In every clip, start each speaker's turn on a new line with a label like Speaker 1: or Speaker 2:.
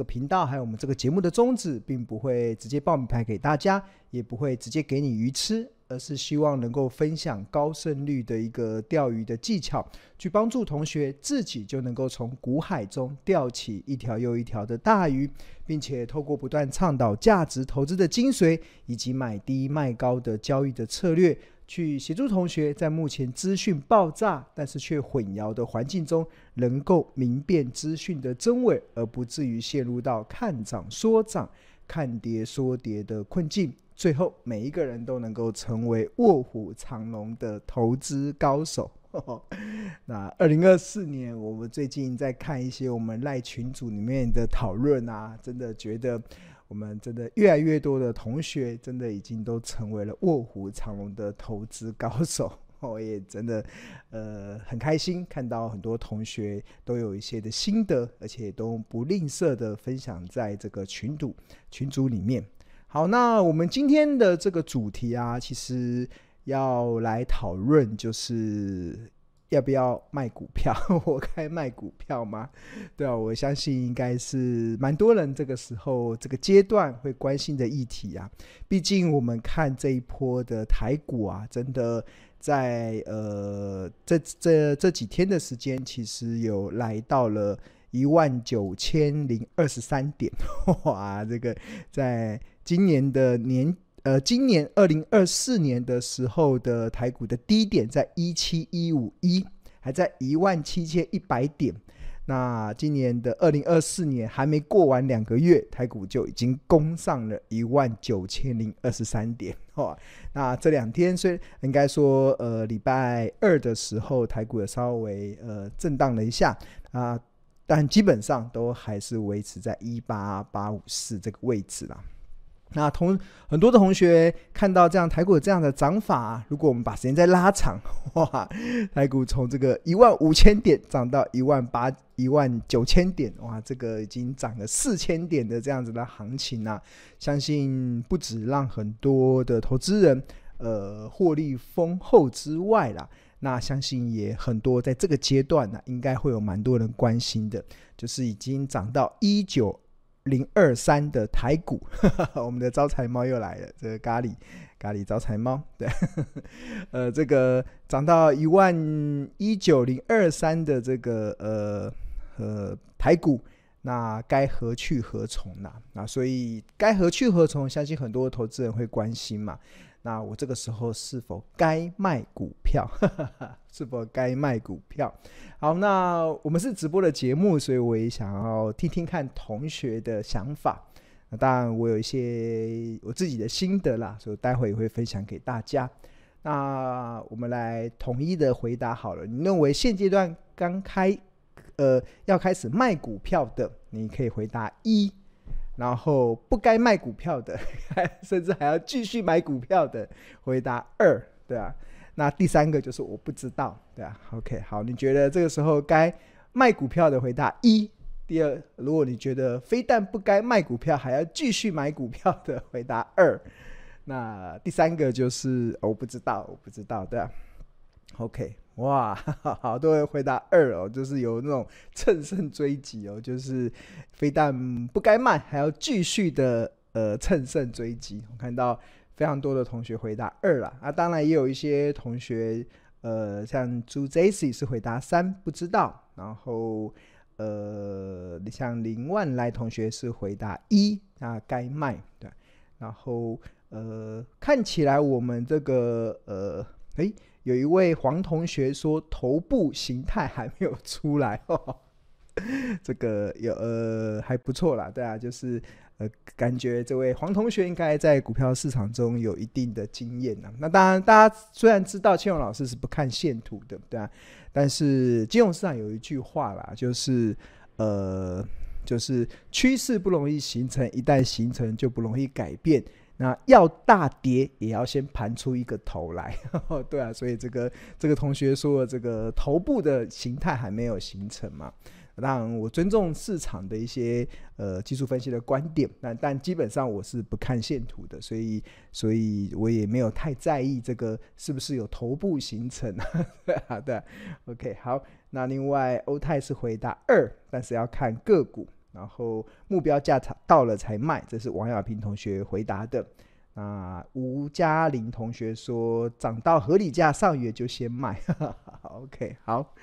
Speaker 1: 个频道还有我们这个节目的宗旨，并不会直接报名牌给大家，也不会直接给你鱼吃。而是希望能够分享高胜率的一个钓鱼的技巧，去帮助同学自己就能够从股海中钓起一条又一条的大鱼，并且透过不断倡导价值投资的精髓，以及买低卖高的交易的策略，去协助同学在目前资讯爆炸但是却混淆的环境中，能够明辨资讯的真伪，而不至于陷入到看涨说涨、看跌说跌的困境。最后，每一个人都能够成为卧虎藏龙的投资高手。那二零二四年，我们最近在看一些我们赖群组里面的讨论啊，真的觉得我们真的越来越多的同学，真的已经都成为了卧虎藏龙的投资高手。我也真的呃很开心，看到很多同学都有一些的心得，而且都不吝啬的分享在这个群组群组里面。好，那我们今天的这个主题啊，其实要来讨论，就是要不要卖股票？我该卖股票吗？对啊，我相信应该是蛮多人这个时候这个阶段会关心的议题啊。毕竟我们看这一波的台股啊，真的在呃这这这几天的时间，其实有来到了一万九千零二十三点，哇，这个在。今年的年，呃，今年二零二四年的时候的台股的低点在一七一五一，还在一万七千一百点。那今年的二零二四年还没过完两个月，台股就已经攻上了一万九千零二十三点。哦，那这两天虽应该说，呃，礼拜二的时候台股也稍微呃震荡了一下啊，但基本上都还是维持在一八八五四这个位置啦。那同很多的同学看到这样台股这样的涨法，如果我们把时间再拉长，哇，台股从这个一万五千点涨到一万八、一万九千点，哇，这个已经涨了四千点的这样子的行情啊，相信不止让很多的投资人呃获利丰厚之外啦，那相信也很多在这个阶段呢，应该会有蛮多人关心的，就是已经涨到一九。零二三的台股，我们的招财猫又来了。这个咖喱咖喱招财猫，对，呃，这个涨到一万一九零二三的这个呃呃台股，那该何去何从呢？那所以该何去何从，相信很多投资人会关心嘛。那我这个时候 是否该卖股票？是否该卖股票？好，那我们是直播的节目，所以我也想要听听看同学的想法。那当然，我有一些我自己的心得啦，所以待会也会分享给大家。那我们来统一的回答好了。你认为现阶段刚开呃要开始卖股票的，你可以回答一。然后不该卖股票的，甚至还要继续买股票的，回答二，对啊。那第三个就是我不知道，对啊。OK，好，你觉得这个时候该卖股票的回答一。第二，如果你觉得非但不该卖股票，还要继续买股票的，回答二。那第三个就是我不知道，我不知道，对啊。OK。哇，好多人回答二哦，就是有那种乘胜追击哦，就是非但不该卖，还要继续的呃乘胜追击。我看到非常多的同学回答二啦，啊，当然也有一些同学呃，像朱 Jesse 是回答三不知道，然后呃，像林万来同学是回答一啊该卖对，然后呃，看起来我们这个呃，诶。有一位黄同学说，头部形态还没有出来，呵 呵这个有呃还不错啦，对啊，就是呃感觉这位黄同学应该在股票市场中有一定的经验呢。那当然，大家虽然知道千荣老师是不看线图的，对啊，但是金融市场有一句话啦，就是呃就是趋势不容易形成，一旦形成就不容易改变。那要大跌，也要先盘出一个头来，对啊，所以这个这个同学说这个头部的形态还没有形成嘛。当然，我尊重市场的一些呃技术分析的观点，但但基本上我是不看线图的，所以所以我也没有太在意这个是不是有头部形成。好的，，OK，好。那另外欧泰是回答二，但是要看个股。然后目标价才到了才卖，这是王亚平同学回答的。那吴嘉玲同学说，涨到合理价上月就先卖。OK，好，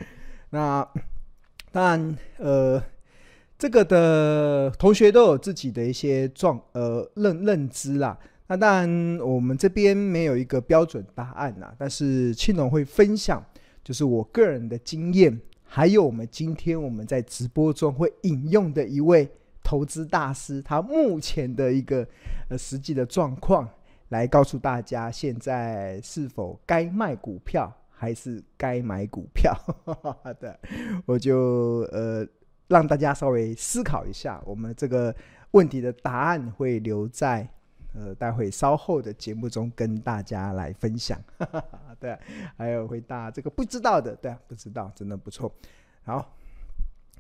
Speaker 1: 那当然，呃，这个的同学都有自己的一些状呃认认知啦。那当然，我们这边没有一个标准答案啦，但是庆龙会分享，就是我个人的经验，还有我们今天我们在直播中会引用的一位。投资大师他目前的一个呃实际的状况，来告诉大家现在是否该卖股票还是该买股票？的，我就呃让大家稍微思考一下，我们这个问题的答案会留在呃待会稍后的节目中跟大家来分享。对，还有回答这个不知道的，对，不知道真的不错。好，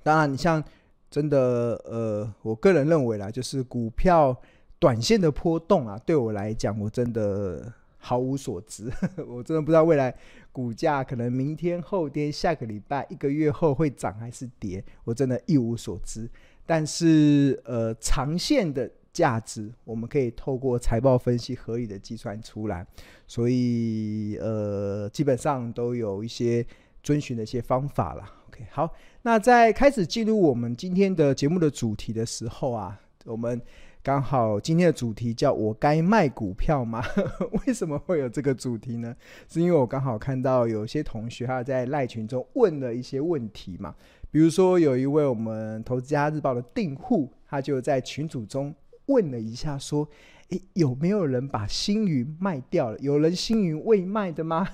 Speaker 1: 当然你像。真的，呃，我个人认为啦，就是股票短线的波动啊，对我来讲，我真的毫无所知。我真的不知道未来股价可能明天、后天、下个礼拜、一个月后会涨还是跌，我真的一无所知。但是，呃，长线的价值，我们可以透过财报分析合理的计算出来。所以，呃，基本上都有一些遵循的一些方法了。OK，好。那在开始进入我们今天的节目的主题的时候啊，我们刚好今天的主题叫我该卖股票吗？为什么会有这个主题呢？是因为我刚好看到有些同学他在赖群中问了一些问题嘛，比如说有一位我们投资家日报的订户，他就在群组中问了一下，说：“诶，有没有人把星云卖掉了？有人星云未卖的吗？”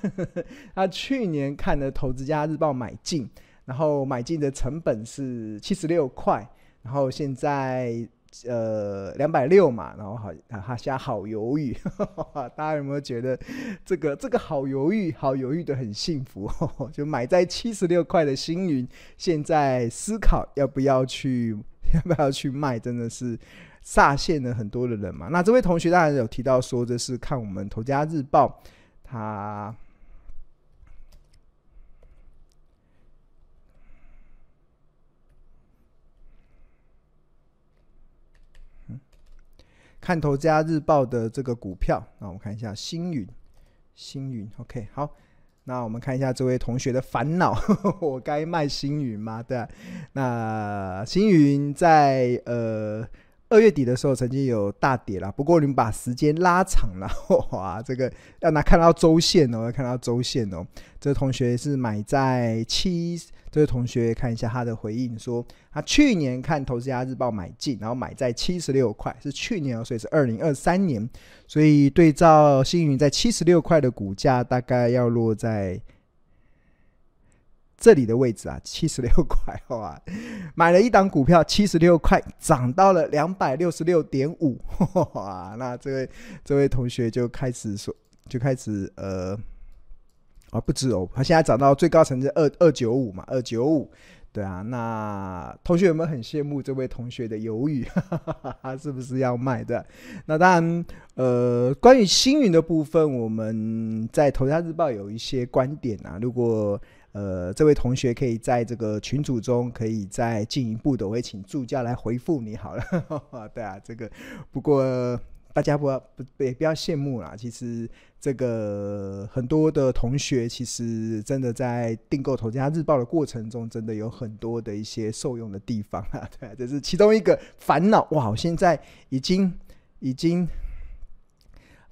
Speaker 1: 他去年看了投资家日报买进。然后买进的成本是七十六块，然后现在呃两百六嘛，然后好他现在好犹豫，大家有没有觉得这个这个好犹豫，好犹豫的很幸福？就买在七十六块的星云，现在思考要不要去要不要去卖，真的是煞险了很多的人嘛。那这位同学当然有提到说，这是看我们投家日报他。看投家日报的这个股票，那我们看一下星云，星云，OK，好，那我们看一下这位同学的烦恼，我该卖星云吗？对，那星云在呃。二月底的时候曾经有大跌了，不过你们把时间拉长了，哇，这个要拿看到周线哦，要看到周线哦。这个同学是买在七，这位同学看一下他的回应说，他去年看投资家日报买进，然后买在七十六块，是去年哦，所以是二零二三年，所以对照星云在七十六块的股价，大概要落在。这里的位置啊，七十六 块，好吧，买了一档股票，七十六块涨到了两百六十六点五，哇，那这位这位同学就开始说，就开始呃，啊不止哦，他现在涨到最高层是二二九五嘛，二九五，对啊，那同学有没有很羡慕这位同学的犹豫？他是不是要卖的？那当然，呃，关于星云的部分，我们在《投家日报》有一些观点啊，如果。呃，这位同学可以在这个群组中，可以再进一步的，我会请助教来回复你好了。对啊，这个不过大家不要不也不要羡慕啦。其实这个很多的同学，其实真的在订购《投家日报》的过程中，真的有很多的一些受用的地方啊。对啊，这是其中一个烦恼。哇，我现在已经已经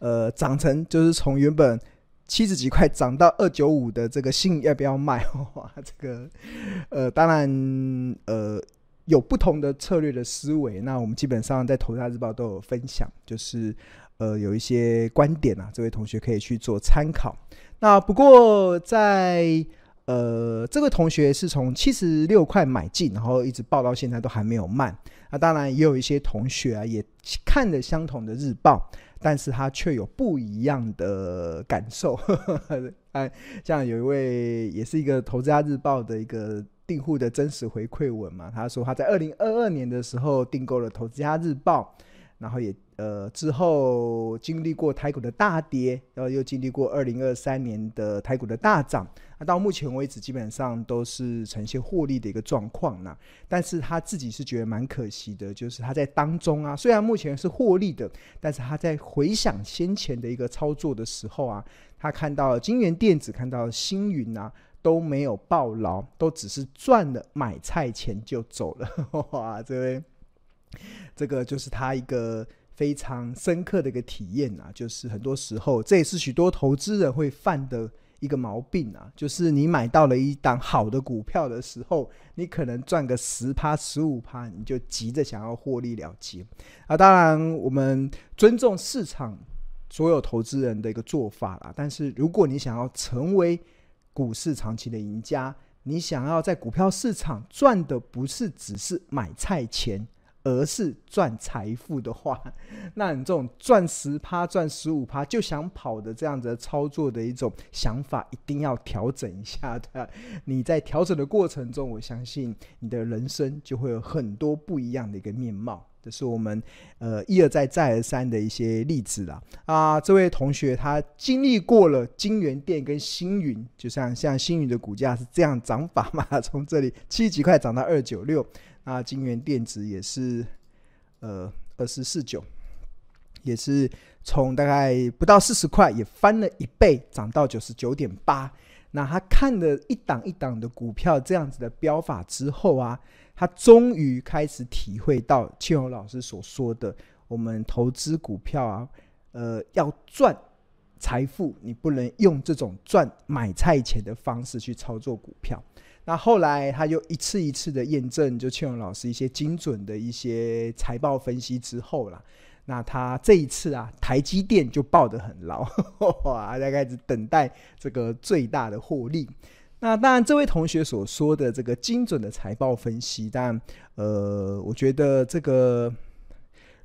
Speaker 1: 呃长成，就是从原本。七十几块涨到二九五的这个信要不要卖？哇，这个呃，当然呃有不同的策略的思维。那我们基本上在《投家日报》都有分享，就是呃有一些观点啊，这位同学可以去做参考。那不过在呃这个同学是从七十六块买进，然后一直报到现在都还没有卖。那当然也有一些同学啊，也看了相同的日报。但是他却有不一样的感受，哎，像有一位也是一个《投资家日报》的一个订户的真实回馈文嘛，他说他在二零二二年的时候订购了《投资家日报》，然后也呃，之后经历过台股的大跌，然后又经历过二零二三年的台股的大涨，那到目前为止基本上都是呈现获利的一个状况呢。但是他自己是觉得蛮可惜的，就是他在当中啊，虽然目前是获利的，但是他在回想先前的一个操作的时候啊，他看到金元电子，看到星云啊，都没有抱牢，都只是赚了买菜钱就走了。哇，这位，这个就是他一个。非常深刻的一个体验啊，就是很多时候，这也是许多投资人会犯的一个毛病啊，就是你买到了一档好的股票的时候，你可能赚个十趴、十五趴，你就急着想要获利了结啊。当然，我们尊重市场所有投资人的一个做法啦。但是，如果你想要成为股市长期的赢家，你想要在股票市场赚的不是只是买菜钱。而是赚财富的话，那你这种赚十趴、赚十五趴就想跑的这样子操作的一种想法，一定要调整一下的。你在调整的过程中，我相信你的人生就会有很多不一样的一个面貌。这是我们呃一而再、再而三的一些例子啦。啊，这位同学他经历过了金元电跟星云，就像像星云的股价是这样涨法嘛，从这里七几块涨到二九六。那金元电子也是，呃，二十四九，也是从大概不到四十块，也翻了一倍，涨到九十九点八。那他看了一档一档的股票这样子的标法之后啊，他终于开始体会到庆荣老师所说的，我们投资股票啊，呃，要赚财富，你不能用这种赚买菜钱的方式去操作股票。那后来他就一次一次的验证，就庆荣老师一些精准的一些财报分析之后啦，那他这一次啊，台积电就抱得很牢，哇，大概是等待这个最大的获利。那当然，这位同学所说的这个精准的财报分析，但呃，我觉得这个。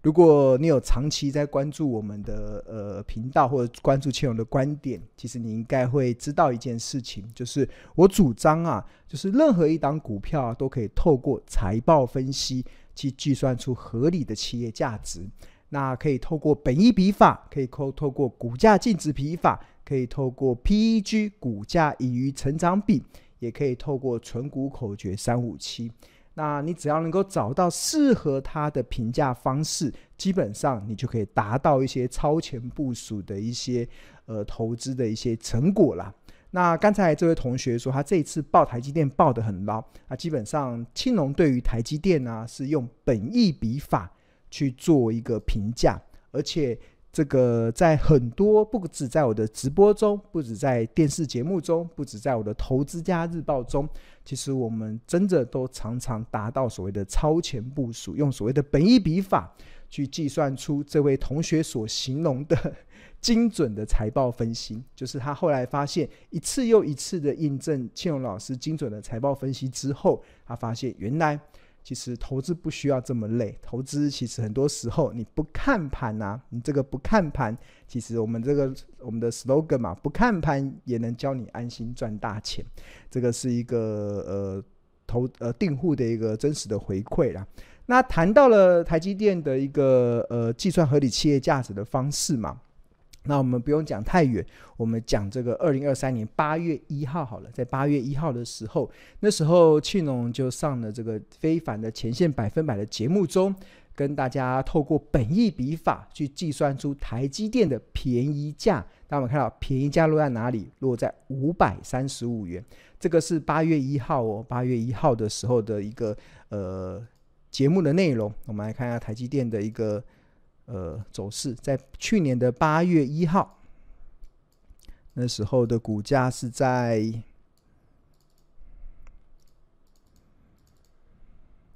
Speaker 1: 如果你有长期在关注我们的呃频道或者关注千荣的观点，其实你应该会知道一件事情，就是我主张啊，就是任何一档股票都可以透过财报分析去计算出合理的企业价值。那可以透过本益比法，可以透透过股价净值比法，可以透过 PEG 股价盈余成长比，也可以透过存股口诀三五七。那你只要能够找到适合他的评价方式，基本上你就可以达到一些超前部署的一些呃投资的一些成果啦。那刚才这位同学说他这一次报台积电报得很牢啊，基本上青龙对于台积电呢、是用本益比法去做一个评价，而且。这个在很多不止在我的直播中，不止在电视节目中，不止在我的投资家日报中，其实我们真的都常常达到所谓的超前部署，用所谓的本益比法去计算出这位同学所形容的 精准的财报分析。就是他后来发现一次又一次的印证庆荣老师精准的财报分析之后，他发现原来。其实投资不需要这么累，投资其实很多时候你不看盘啊，你这个不看盘，其实我们这个我们的 slogan 嘛，不看盘也能教你安心赚大钱，这个是一个呃投呃订户的一个真实的回馈啦。那谈到了台积电的一个呃计算合理企业价值的方式嘛。那我们不用讲太远，我们讲这个二零二三年八月一号好了，在八月一号的时候，那时候庆农就上了这个非凡的前线百分百的节目中，跟大家透过本意比法去计算出台积电的便宜价。那我们看到便宜价落在哪里？落在五百三十五元。这个是八月一号哦，八月一号的时候的一个呃节目的内容。我们来看一下台积电的一个。呃，走势在去年的八月一号，那时候的股价是在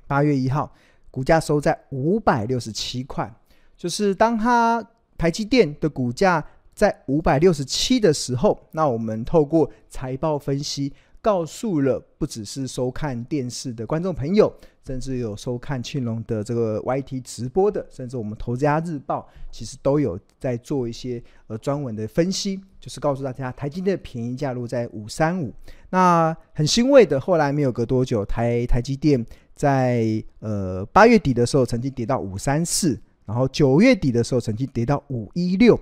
Speaker 1: 八月一号，股价收在五百六十七块。就是当它台积电的股价在五百六十七的时候，那我们透过财报分析。告诉了不只是收看电视的观众朋友，甚至有收看庆隆的这个 YT 直播的，甚至我们投资家日报其实都有在做一些呃专门的分析，就是告诉大家台积电的便宜价落在五三五。那很欣慰的，后来没有隔多久，台台积电在呃八月底的时候曾经跌到五三四。然后九月底的时候曾经跌到五一六。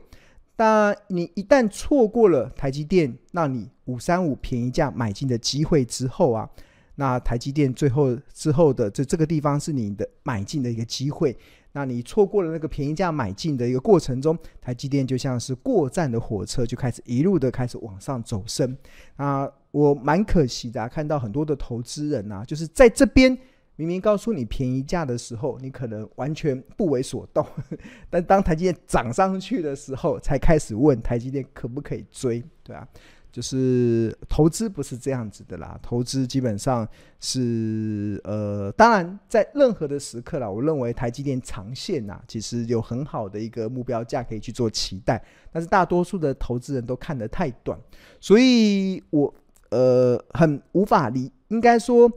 Speaker 1: 但你一旦错过了台积电让你五三五便宜价买进的机会之后啊，那台积电最后之后的这这个地方是你的买进的一个机会。那你错过了那个便宜价买进的一个过程中，台积电就像是过站的火车，就开始一路的开始往上走升。啊，我蛮可惜的，看到很多的投资人啊，就是在这边明明告诉你便宜价的时候，你可能完全不为所动，但当台积电涨上去的时候，才开始问台积电可不可以追，对啊。就是投资不是这样子的啦，投资基本上是呃，当然在任何的时刻啦，我认为台积电长线呐，其实有很好的一个目标价可以去做期待，但是大多数的投资人都看得太短，所以我呃很无法理，应该说。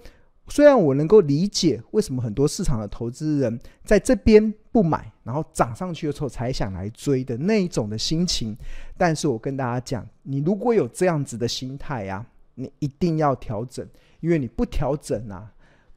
Speaker 1: 虽然我能够理解为什么很多市场的投资人在这边不买，然后涨上去的时候才想来追的那一种的心情，但是我跟大家讲，你如果有这样子的心态呀，你一定要调整，因为你不调整啊，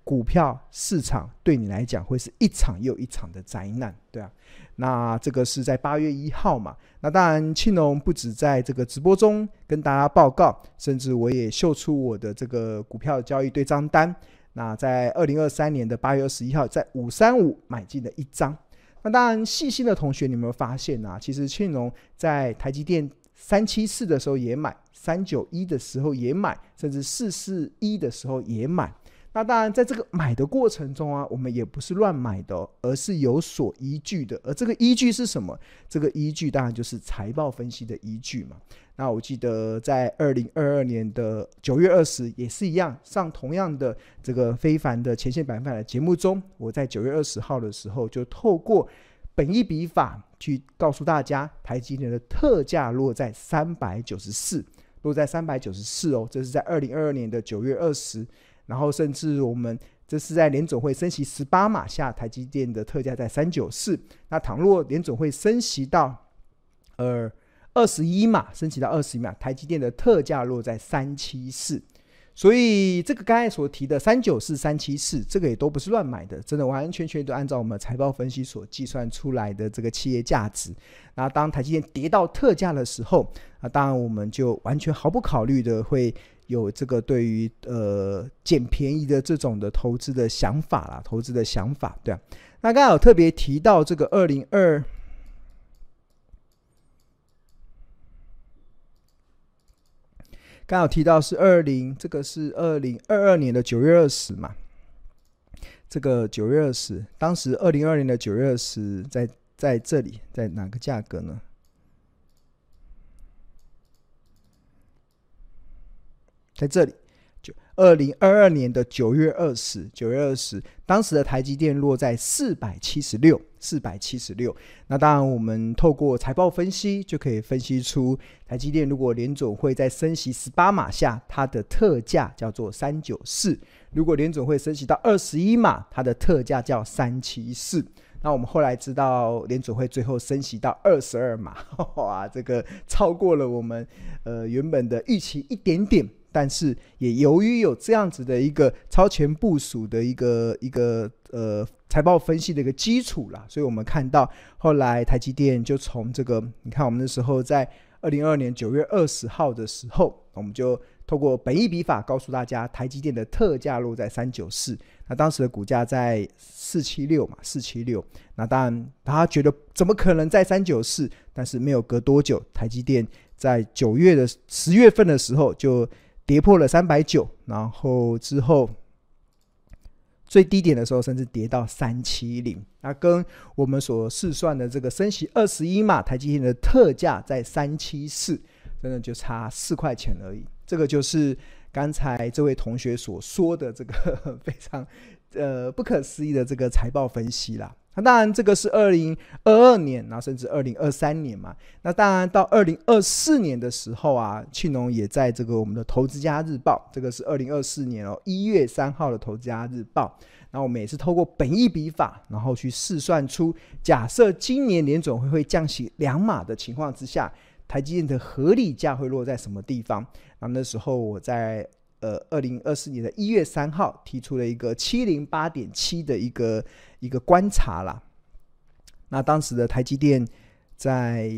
Speaker 1: 股票市场对你来讲会是一场又一场的灾难，对啊。那这个是在八月一号嘛，那当然庆隆不止在这个直播中跟大家报告，甚至我也秀出我的这个股票交易对账单。那在二零二三年的八月二十一号，在五三五买进了一张。那当然，细心的同学，你有没有发现啊？其实庆隆在台积电三七四的时候也买，三九一的时候也买，甚至四四一的时候也买。那当然，在这个买的过程中啊，我们也不是乱买的，而是有所依据的。而这个依据是什么？这个依据当然就是财报分析的依据嘛。那我记得在二零二二年的九月二十也是一样，上同样的这个非凡的前线百分百的节目中，我在九月二十号的时候就透过本一笔法去告诉大家，台积电的特价落在三百九十四，落在三百九十四哦，这是在二零二二年的九月二十。然后甚至我们这是在联总会升息十八码下，台积电的特价在三九四。那倘若联总会升息到呃二十一码，升息到二十一码，台积电的特价落在三七四。所以这个刚才所提的三九四、三七四，这个也都不是乱买的，真的完完全全都按照我们财报分析所计算出来的这个企业价值。那当台积电跌到特价的时候，啊，当然我们就完全毫不考虑的会。有这个对于呃捡便宜的这种的投资的想法啦，投资的想法，对啊。那刚好特别提到这个二零二，刚好提到是二零，这个是二零二二年的九月二十嘛。这个九月二十，当时二零二二年的九月二十，在在这里，在哪个价格呢？在这里，就二零二二年的九月二十，九月二十，当时的台积电落在四百七十六，四百七十六。那当然，我们透过财报分析就可以分析出，台积电如果联总会在升息十八码下，它的特价叫做三九四；如果联总会升息到二十一码，它的特价叫三七四。那我们后来知道，联总会最后升息到二十二码，哇，这个超过了我们呃原本的预期一点点。但是也由于有这样子的一个超前部署的一个一个呃财报分析的一个基础啦，所以我们看到后来台积电就从这个，你看我们那时候在二零二二年九月二十号的时候，我们就透过本益比法告诉大家，台积电的特价落在三九四，那当时的股价在四七六嘛，四七六，那当然他觉得怎么可能在三九四？但是没有隔多久，台积电在九月的十月份的时候就。跌破了三百九，然后之后最低点的时候，甚至跌到三七零。那跟我们所试算的这个升息二十一码，台积电的特价在三七四，真的就差四块钱而已。这个就是刚才这位同学所说的这个 非常呃不可思议的这个财报分析啦。那当然，这个是二零二二年，然后甚至二零二三年嘛。那当然，到二零二四年的时候啊，庆农也在这个我们的《投资家日报》，这个是二零二四年哦一月三号的《投资家日报》。那我们也是透过本益比法，然后去试算出，假设今年联总会会降息两码的情况之下，台积电的合理价会落在什么地方？那那时候我在。呃，二零二四年的一月三号提出了一个七零八点七的一个一个观察啦。那当时的台积电在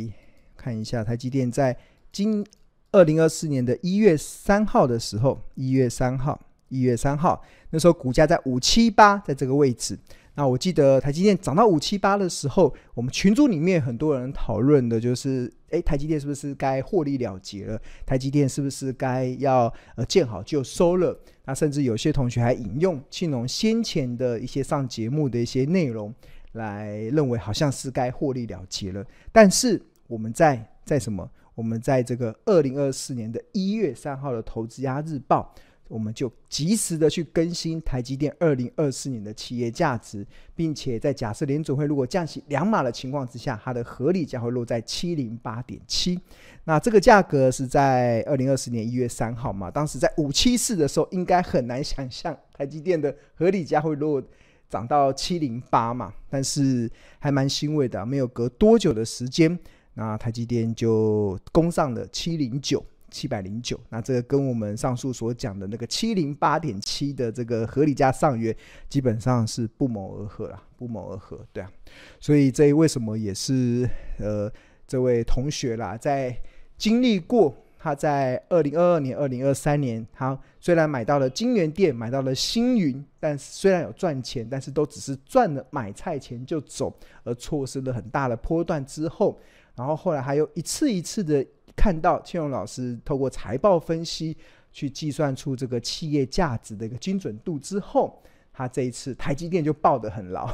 Speaker 1: 看一下，台积电在今二零二四年的一月三号的时候，一月三号，一月三号，那时候股价在五七八，在这个位置。那我记得台积电涨到五七八的时候，我们群组里面很多人讨论的就是，诶，台积电是不是该获利了结了？台积电是不是该要呃见好就收了？那甚至有些同学还引用庆农先前的一些上节目的一些内容，来认为好像是该获利了结了。但是我们在在什么？我们在这个二零二四年的一月三号的投资家日报。我们就及时的去更新台积电二零二四年的企业价值，并且在假设联准会如果降息两码的情况之下，它的合理价会落在七零八点七。那这个价格是在二零二四年一月三号嘛？当时在五七四的时候，应该很难想象台积电的合理价会落涨到七零八嘛？但是还蛮欣慰的，没有隔多久的时间，那台积电就攻上了七零九。七百零九，那这个跟我们上述所讲的那个七零八点七的这个合理价上约，基本上是不谋而合了，不谋而合，对啊，所以这为什么也是呃这位同学啦，在经历过他在二零二二年、二零二三年，他虽然买到了金源店，买到了星云，但虽然有赚钱，但是都只是赚了买菜钱就走，而错失了很大的波段之后，然后后来还有一次一次的。看到庆荣老师透过财报分析去计算出这个企业价值的一个精准度之后，他这一次台积电就抱得很牢，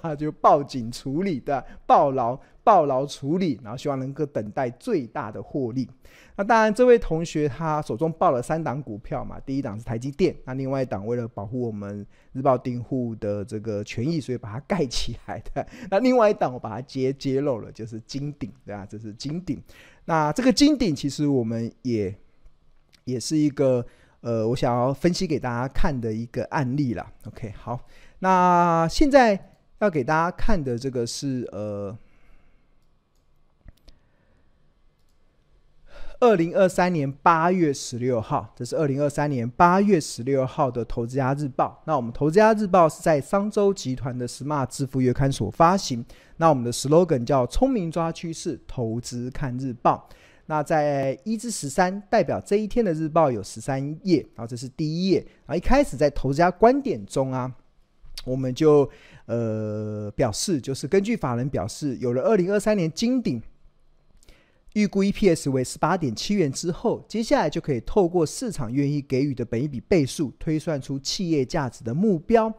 Speaker 1: 他就报警处理的抱牢抱牢处理，然后希望能够等待最大的获利。那当然，这位同学他手中抱了三档股票嘛，第一档是台积电，那另外一档为了保护我们日报订户的这个权益，所以把它盖起来的。那另外一档我把它揭揭露了，就是金鼎，对吧？这是金鼎。那这个金鼎其实我们也也是一个呃，我想要分析给大家看的一个案例啦。OK，好，那现在要给大家看的这个是呃。二零二三年八月十六号，这是二零二三年八月十六号的《投资家日报》。那我们《投资家日报》是在商周集团的 Smart 致富月刊所发行。那我们的 slogan 叫“聪明抓趋势，投资看日报”。那在一至十三，代表这一天的日报有十三页，然后这是第一页。然后一开始在投资家观点中啊，我们就呃表示，就是根据法人表示，有了二零二三年金鼎。预估 EPS 为十八点七元之后，接下来就可以透过市场愿意给予的本一比倍数，推算出企业价值的目标。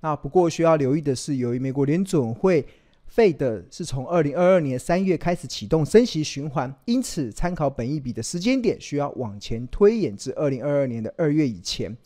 Speaker 1: 那不过需要留意的是，由于美国联总会 Fed 是从二零二二年三月开始启动升息循环，因此参考本一笔的时间点需要往前推演至二零二二年的二月以前。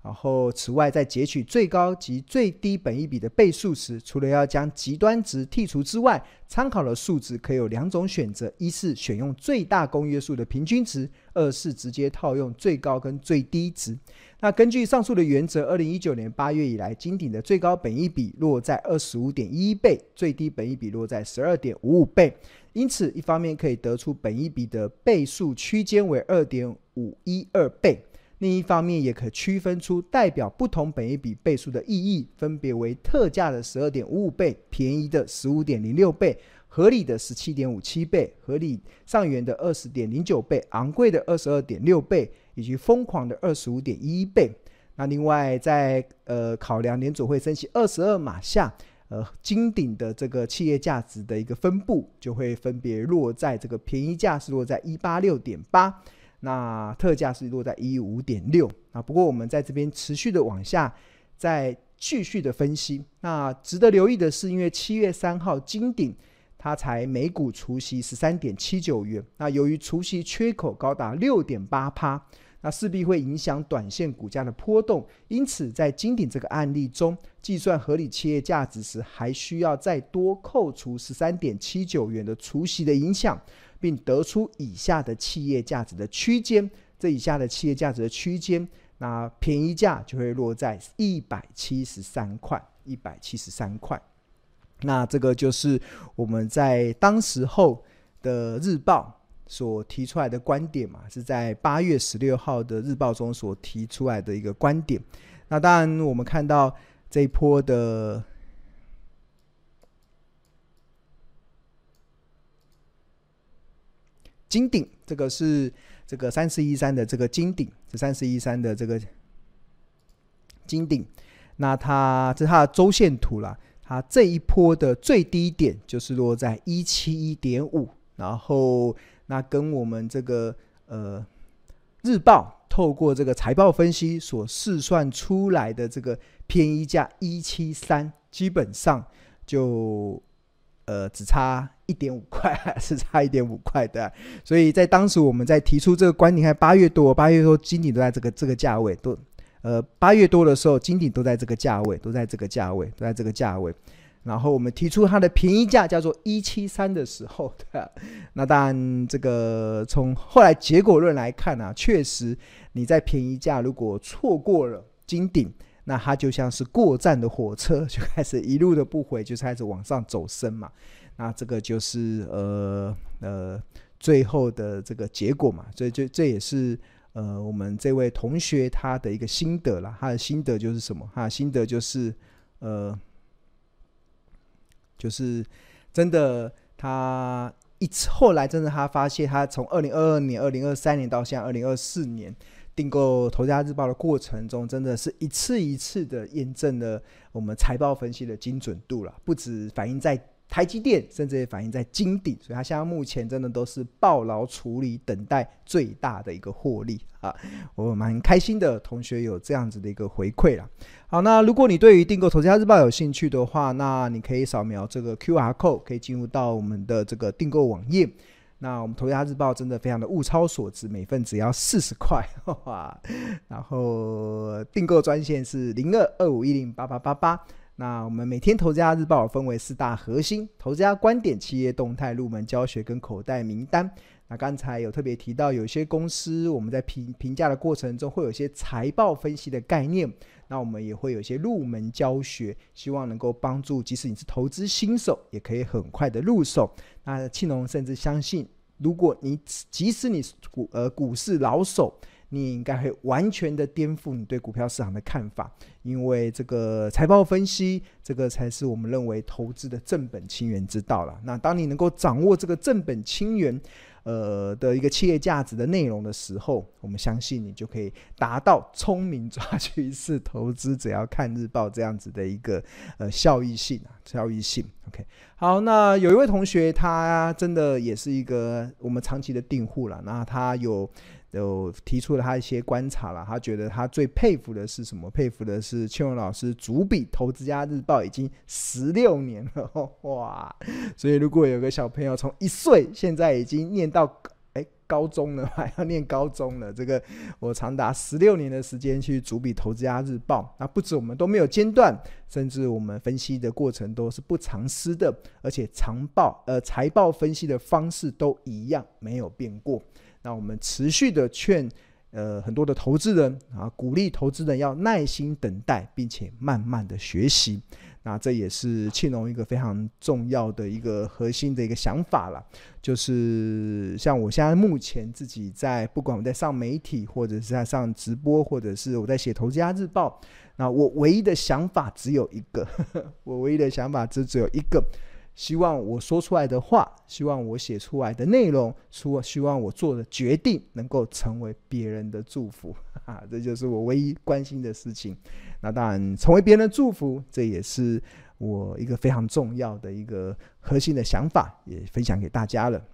Speaker 1: 然后，此外，在截取最高及最低本益比的倍数时，除了要将极端值剔除之外，参考的数值可有两种选择：一是选用最大公约数的平均值；二是直接套用最高跟最低值。那根据上述的原则，二零一九年八月以来，金鼎的最高本益比落在二十五点一倍，最低本益比落在十二点五五倍。因此，一方面可以得出本益比的倍数区间为二点五一二倍。另一方面，也可区分出代表不同本一比倍数的意义，分别为特价的十二点五五倍、便宜的十五点零六倍、合理的十七点五七倍、合理上缘的二十点零九倍、昂贵的二十二点六倍，以及疯狂的二十五点一一倍。那另外，在呃考量联总会升息二十二码下，呃金顶的这个企业价值的一个分布，就会分别落在这个便宜价是落在一八六点八。那特价是落在一五点六啊，不过我们在这边持续的往下再继续的分析。那值得留意的是，因为七月三号金鼎它才每股除息十三点七九元，那由于除息缺口高达六点八趴，那势必会影响短线股价的波动。因此，在金鼎这个案例中，计算合理企业价值时，还需要再多扣除十三点七九元的除息的影响。并得出以下的企业价值的区间，这以下的企业价值的区间，那便宜价就会落在一百七十三块，一百七十三块。那这个就是我们在当时候的日报所提出来的观点嘛，是在八月十六号的日报中所提出来的一个观点。那当然，我们看到这一波的。金鼎，这个是这个三四一三的这个金鼎，这三四一三的这个金鼎，那它这是它的周线图啦，它这一波的最低点就是落在一七一点五，然后那跟我们这个呃日报透过这个财报分析所试算出来的这个便宜价一七三，基本上就。呃，只差一点五块，是差一点五块的，所以在当时我们在提出这个观点，看八月多，八月多金顶都在这个这个价位，都呃八月多的时候，金顶都在这个价位，都在这个价位，都在这个价位。然后我们提出它的便宜价叫做一七三的时候，对啊，那当然这个从后来结果论来看啊，确实你在便宜价如果错过了金顶。那他就像是过站的火车，就开始一路的不回，就开始往上走升嘛。那这个就是呃呃最后的这个结果嘛。所以这这也是呃我们这位同学他的一个心得啦。他的心得就是什么？他的心得就是呃就是真的他一后来真的他发现他从二零二二年、二零二三年到现在二零二四年。订购《头家日报》的过程中，真的是一次一次的验证了我们财报分析的精准度了。不止反映在台积电，甚至也反映在金鼎，所以它现在目前真的都是抱牢处理，等待最大的一个获利 啊！我蛮开心的，同学有这样子的一个回馈了。好，那如果你对于订购《头家日报》有兴趣的话，那你可以扫描这个 QR code，可以进入到我们的这个订购网页。那我们头家日报真的非常的物超所值，每份只要四十块，哇！然后订购专线是零二二五一零八八八八。那我们每天头家日报分为四大核心：头家观点、企业动态、入门教学跟口袋名单。那刚才有特别提到，有些公司我们在评评价的过程中，会有一些财报分析的概念。那我们也会有一些入门教学，希望能够帮助，即使你是投资新手，也可以很快的入手。那庆隆甚至相信，如果你即使你是股呃股市老手，你应该会完全的颠覆你对股票市场的看法，因为这个财报分析，这个才是我们认为投资的正本清源之道了。那当你能够掌握这个正本清源，呃的一个企业价值的内容的时候，我们相信你就可以达到聪明抓趋势投资，只要看日报这样子的一个呃效益性啊，效益性。OK，好，那有一位同学，他真的也是一个我们长期的订户了，那他有。有提出了他一些观察了，他觉得他最佩服的是什么？佩服的是庆隆老师主笔《投资家日报》已经十六年了，哇！所以如果有个小朋友从一岁现在已经念到高中了，还要念高中了，这个我长达十六年的时间去主笔《投资家日报》，那不止我们都没有间断，甚至我们分析的过程都是不藏私的，而且长报呃财报分析的方式都一样，没有变过。那我们持续的劝，呃，很多的投资人啊，鼓励投资人要耐心等待，并且慢慢的学习。那这也是庆隆一个非常重要的一个核心的一个想法了。就是像我现在目前自己在，不管我在上媒体，或者是在上直播，或者是我在写《投资家日报》，那我唯一的想法只有一个，我唯一的想法只只有一个。希望我说出来的话，希望我写出来的内容，出希望我做的决定能够成为别人的祝福，哈哈，这就是我唯一关心的事情。那当然，成为别人的祝福，这也是我一个非常重要的一个核心的想法，也分享给大家了。